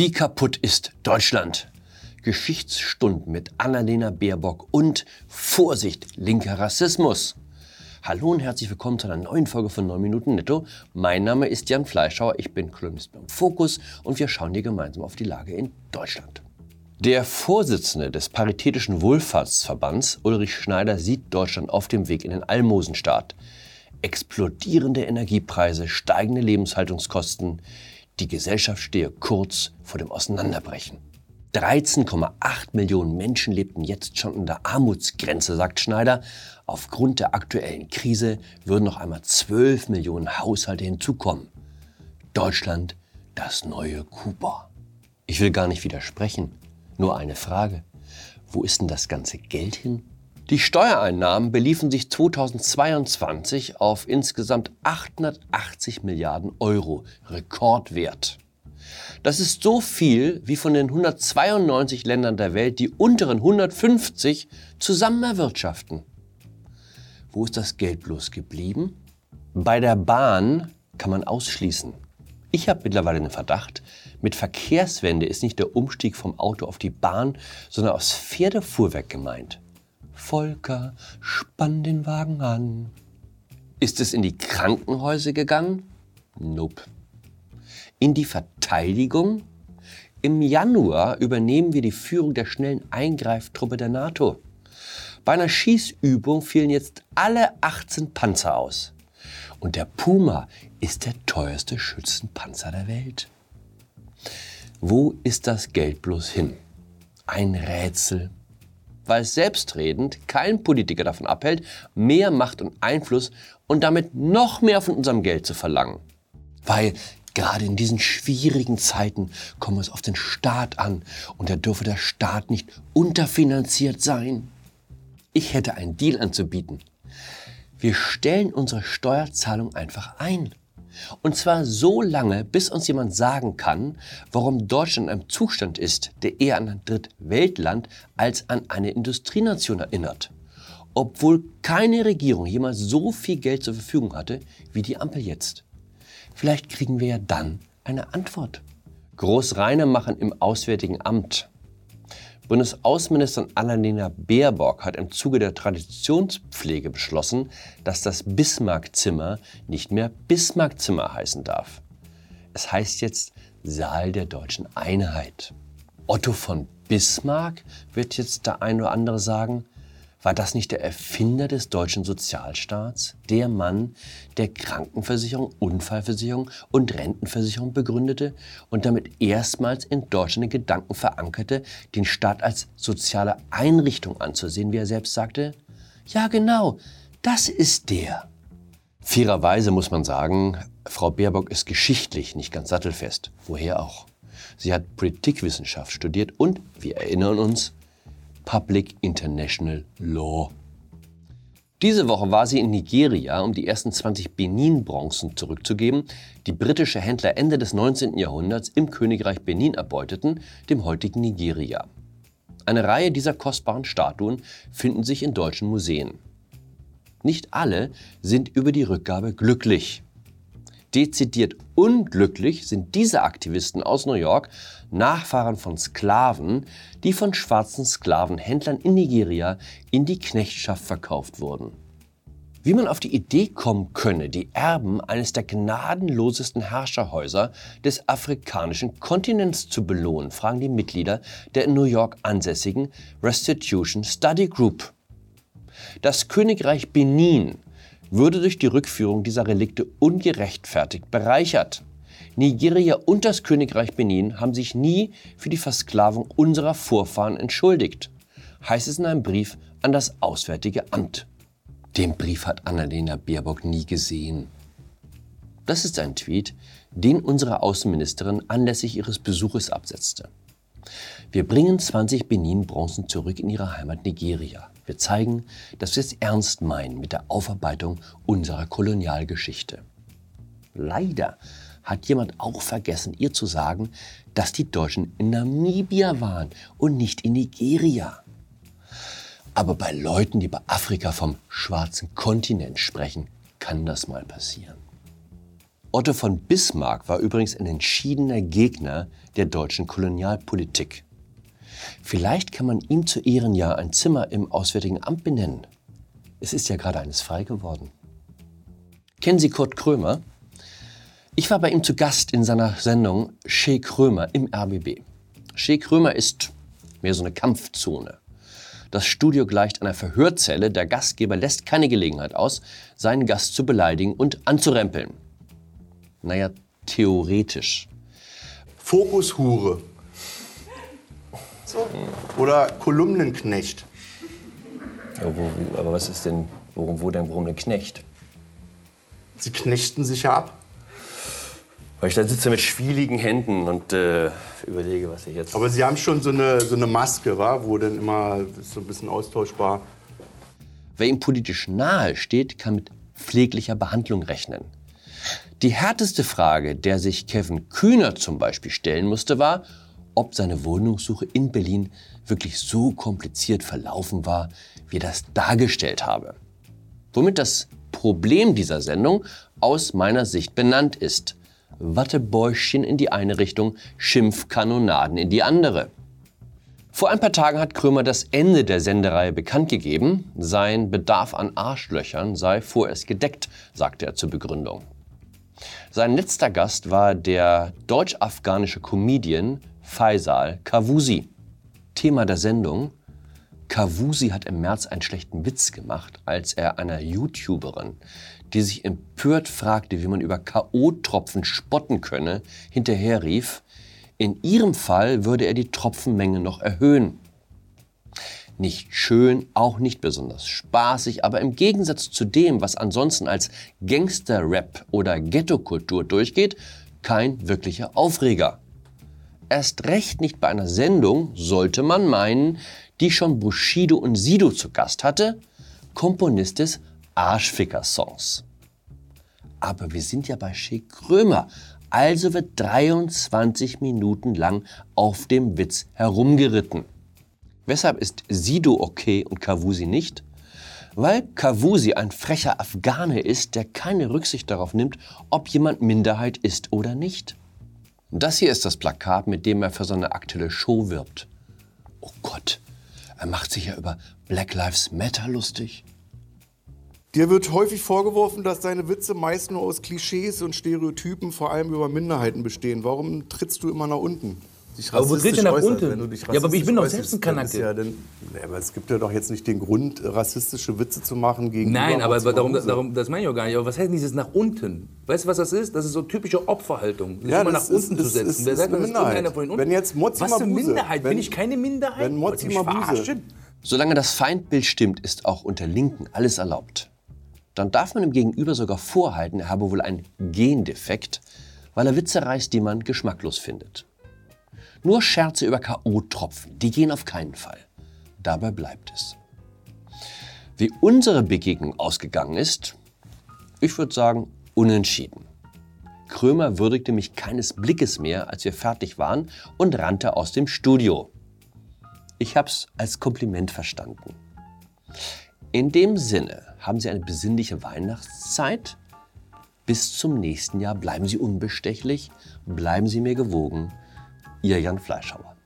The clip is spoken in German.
Wie kaputt ist Deutschland? Geschichtsstunden mit Annalena Baerbock und Vorsicht, linker Rassismus. Hallo und herzlich willkommen zu einer neuen Folge von 9 Minuten Netto. Mein Name ist Jan Fleischhauer, ich bin Kolumnist beim Fokus und wir schauen hier gemeinsam auf die Lage in Deutschland. Der Vorsitzende des Paritätischen Wohlfahrtsverbands, Ulrich Schneider, sieht Deutschland auf dem Weg in den Almosenstaat. Explodierende Energiepreise, steigende Lebenshaltungskosten, die Gesellschaft stehe kurz vor dem Auseinanderbrechen. 13,8 Millionen Menschen lebten jetzt schon unter Armutsgrenze, sagt Schneider. Aufgrund der aktuellen Krise würden noch einmal 12 Millionen Haushalte hinzukommen. Deutschland, das neue Kuba. Ich will gar nicht widersprechen. Nur eine Frage. Wo ist denn das ganze Geld hin? Die Steuereinnahmen beliefen sich 2022 auf insgesamt 880 Milliarden Euro, Rekordwert. Das ist so viel, wie von den 192 Ländern der Welt die unteren 150 zusammen erwirtschaften. Wo ist das Geld bloß geblieben? Bei der Bahn kann man ausschließen. Ich habe mittlerweile den Verdacht, mit Verkehrswende ist nicht der Umstieg vom Auto auf die Bahn, sondern aufs Pferdefuhrwerk gemeint. Volker, spann den Wagen an. Ist es in die Krankenhäuser gegangen? Nope. In die Verteidigung? Im Januar übernehmen wir die Führung der schnellen Eingreiftruppe der NATO. Bei einer Schießübung fielen jetzt alle 18 Panzer aus. Und der Puma ist der teuerste Schützenpanzer der Welt. Wo ist das Geld bloß hin? Ein Rätsel weil selbstredend kein Politiker davon abhält, mehr Macht und Einfluss und damit noch mehr von unserem Geld zu verlangen. Weil gerade in diesen schwierigen Zeiten komme es auf den Staat an und da dürfe der Staat nicht unterfinanziert sein. Ich hätte einen Deal anzubieten. Wir stellen unsere Steuerzahlung einfach ein. Und zwar so lange, bis uns jemand sagen kann, warum Deutschland in einem Zustand ist, der eher an ein Drittweltland als an eine Industrienation erinnert. Obwohl keine Regierung jemals so viel Geld zur Verfügung hatte wie die Ampel jetzt. Vielleicht kriegen wir ja dann eine Antwort. Großreine machen im Auswärtigen Amt Bundesaußenministerin Annalena Baerbock hat im Zuge der Traditionspflege beschlossen, dass das Bismarckzimmer nicht mehr Bismarckzimmer heißen darf. Es heißt jetzt Saal der deutschen Einheit. Otto von Bismarck, wird jetzt der ein oder andere sagen, war das nicht der Erfinder des deutschen Sozialstaats? Der Mann, der Krankenversicherung, Unfallversicherung und Rentenversicherung begründete und damit erstmals in Deutschland den Gedanken verankerte, den Staat als soziale Einrichtung anzusehen, wie er selbst sagte? Ja, genau, das ist der. Fairerweise muss man sagen, Frau Baerbock ist geschichtlich nicht ganz sattelfest. Woher auch? Sie hat Politikwissenschaft studiert und, wir erinnern uns, Public International Law. Diese Woche war sie in Nigeria, um die ersten 20 Benin-Bronzen zurückzugeben, die britische Händler Ende des 19. Jahrhunderts im Königreich Benin erbeuteten, dem heutigen Nigeria. Eine Reihe dieser kostbaren Statuen finden sich in deutschen Museen. Nicht alle sind über die Rückgabe glücklich. Dezidiert unglücklich sind diese Aktivisten aus New York, Nachfahren von Sklaven, die von schwarzen Sklavenhändlern in Nigeria in die Knechtschaft verkauft wurden. Wie man auf die Idee kommen könne, die Erben eines der gnadenlosesten Herrscherhäuser des afrikanischen Kontinents zu belohnen, fragen die Mitglieder der in New York ansässigen Restitution Study Group. Das Königreich Benin würde durch die Rückführung dieser Relikte ungerechtfertigt bereichert. Nigeria und das Königreich Benin haben sich nie für die Versklavung unserer Vorfahren entschuldigt, heißt es in einem Brief an das Auswärtige Amt. Den Brief hat Annalena Baerbock nie gesehen. Das ist ein Tweet, den unsere Außenministerin anlässlich ihres Besuches absetzte. Wir bringen 20 Benin-Bronzen zurück in ihre Heimat Nigeria. Wir zeigen, dass wir es ernst meinen mit der Aufarbeitung unserer Kolonialgeschichte. Leider hat jemand auch vergessen, ihr zu sagen, dass die Deutschen in Namibia waren und nicht in Nigeria. Aber bei Leuten, die bei Afrika vom schwarzen Kontinent sprechen, kann das mal passieren. Otto von Bismarck war übrigens ein entschiedener Gegner der deutschen Kolonialpolitik. Vielleicht kann man ihm zu Ehren ja ein Zimmer im Auswärtigen Amt benennen. Es ist ja gerade eines frei geworden. Kennen Sie Kurt Krömer? Ich war bei ihm zu Gast in seiner Sendung Shea Krömer im RBB. Shea Krömer ist mehr so eine Kampfzone. Das Studio gleicht einer Verhörzelle. Der Gastgeber lässt keine Gelegenheit aus, seinen Gast zu beleidigen und anzurempeln. Naja, theoretisch. Fokushure. So. Oder Kolumnenknecht. Ja, wo, aber was ist denn, worum, wo denn, warum denn Knecht? Sie knechten sich ja ab. Weil ich da sitze mit schwieligen Händen und äh, überlege, was ich jetzt. Aber Sie haben schon so eine, so eine Maske, wa? wo dann immer so ein bisschen austauschbar. Wer ihm politisch nahe steht, kann mit pfleglicher Behandlung rechnen. Die härteste Frage, der sich Kevin Kühner zum Beispiel stellen musste, war, ob seine Wohnungssuche in Berlin wirklich so kompliziert verlaufen war, wie er das dargestellt habe. Womit das Problem dieser Sendung aus meiner Sicht benannt ist. Wattebäuschen in die eine Richtung, Schimpfkanonaden in die andere. Vor ein paar Tagen hat Krömer das Ende der Sendereihe bekannt gegeben. Sein Bedarf an Arschlöchern sei vorerst gedeckt, sagte er zur Begründung. Sein letzter Gast war der deutsch-afghanische Comedian Faisal Kavusi. Thema der Sendung Kavusi hat im März einen schlechten Witz gemacht, als er einer YouTuberin, die sich empört fragte, wie man über K.O.-Tropfen spotten könne, hinterherrief, in ihrem Fall würde er die Tropfenmenge noch erhöhen. Nicht schön, auch nicht besonders spaßig, aber im Gegensatz zu dem, was ansonsten als Gangster-Rap oder Ghetto-Kultur durchgeht, kein wirklicher Aufreger. Erst recht nicht bei einer Sendung, sollte man meinen, die schon Bushido und Sido zu Gast hatte, Komponist des Arschficker-Songs. Aber wir sind ja bei Shea Krömer, also wird 23 Minuten lang auf dem Witz herumgeritten. Weshalb ist Sido okay und Kavusi nicht? Weil Kavusi ein frecher Afghane ist, der keine Rücksicht darauf nimmt, ob jemand Minderheit ist oder nicht. Das hier ist das Plakat, mit dem er für seine aktuelle Show wirbt. Oh Gott, er macht sich ja über Black Lives Matter lustig. Dir wird häufig vorgeworfen, dass deine Witze meist nur aus Klischees und Stereotypen, vor allem über Minderheiten bestehen. Warum trittst du immer nach unten? Dich aber wo tritt ihr nach unten? ja, aber ich bin doch selbst ein Kanake. Ja denn, aber es gibt ja doch jetzt nicht den Grund, rassistische Witze zu machen gegen. Nein, aber darum, darum, das meine ich auch gar nicht. Aber was heißt dieses nach unten? Weißt du, was das ist? Das ist so typische Opferhaltung. Sich ja, immer nach unten ist, zu setzen. Ist, Wer sagt, das einer von Wenn jetzt Mozzi Was für Minderheit? Wenn, bin ich keine Minderheit? Wenn Mozzi Mabuse. Solange das Feindbild stimmt, ist auch unter Linken alles erlaubt. Dann darf man ihm gegenüber sogar vorhalten, er habe wohl einen Gendefekt, weil er Witze reißt, die man geschmacklos findet. Nur Scherze über K.O.-Tropfen, die gehen auf keinen Fall. Dabei bleibt es. Wie unsere Begegnung ausgegangen ist, ich würde sagen, unentschieden. Krömer würdigte mich keines Blickes mehr, als wir fertig waren, und rannte aus dem Studio. Ich hab's als Kompliment verstanden. In dem Sinne haben Sie eine besinnliche Weihnachtszeit. Bis zum nächsten Jahr bleiben Sie unbestechlich, bleiben Sie mir gewogen. Ihr Jan Fleischhauer.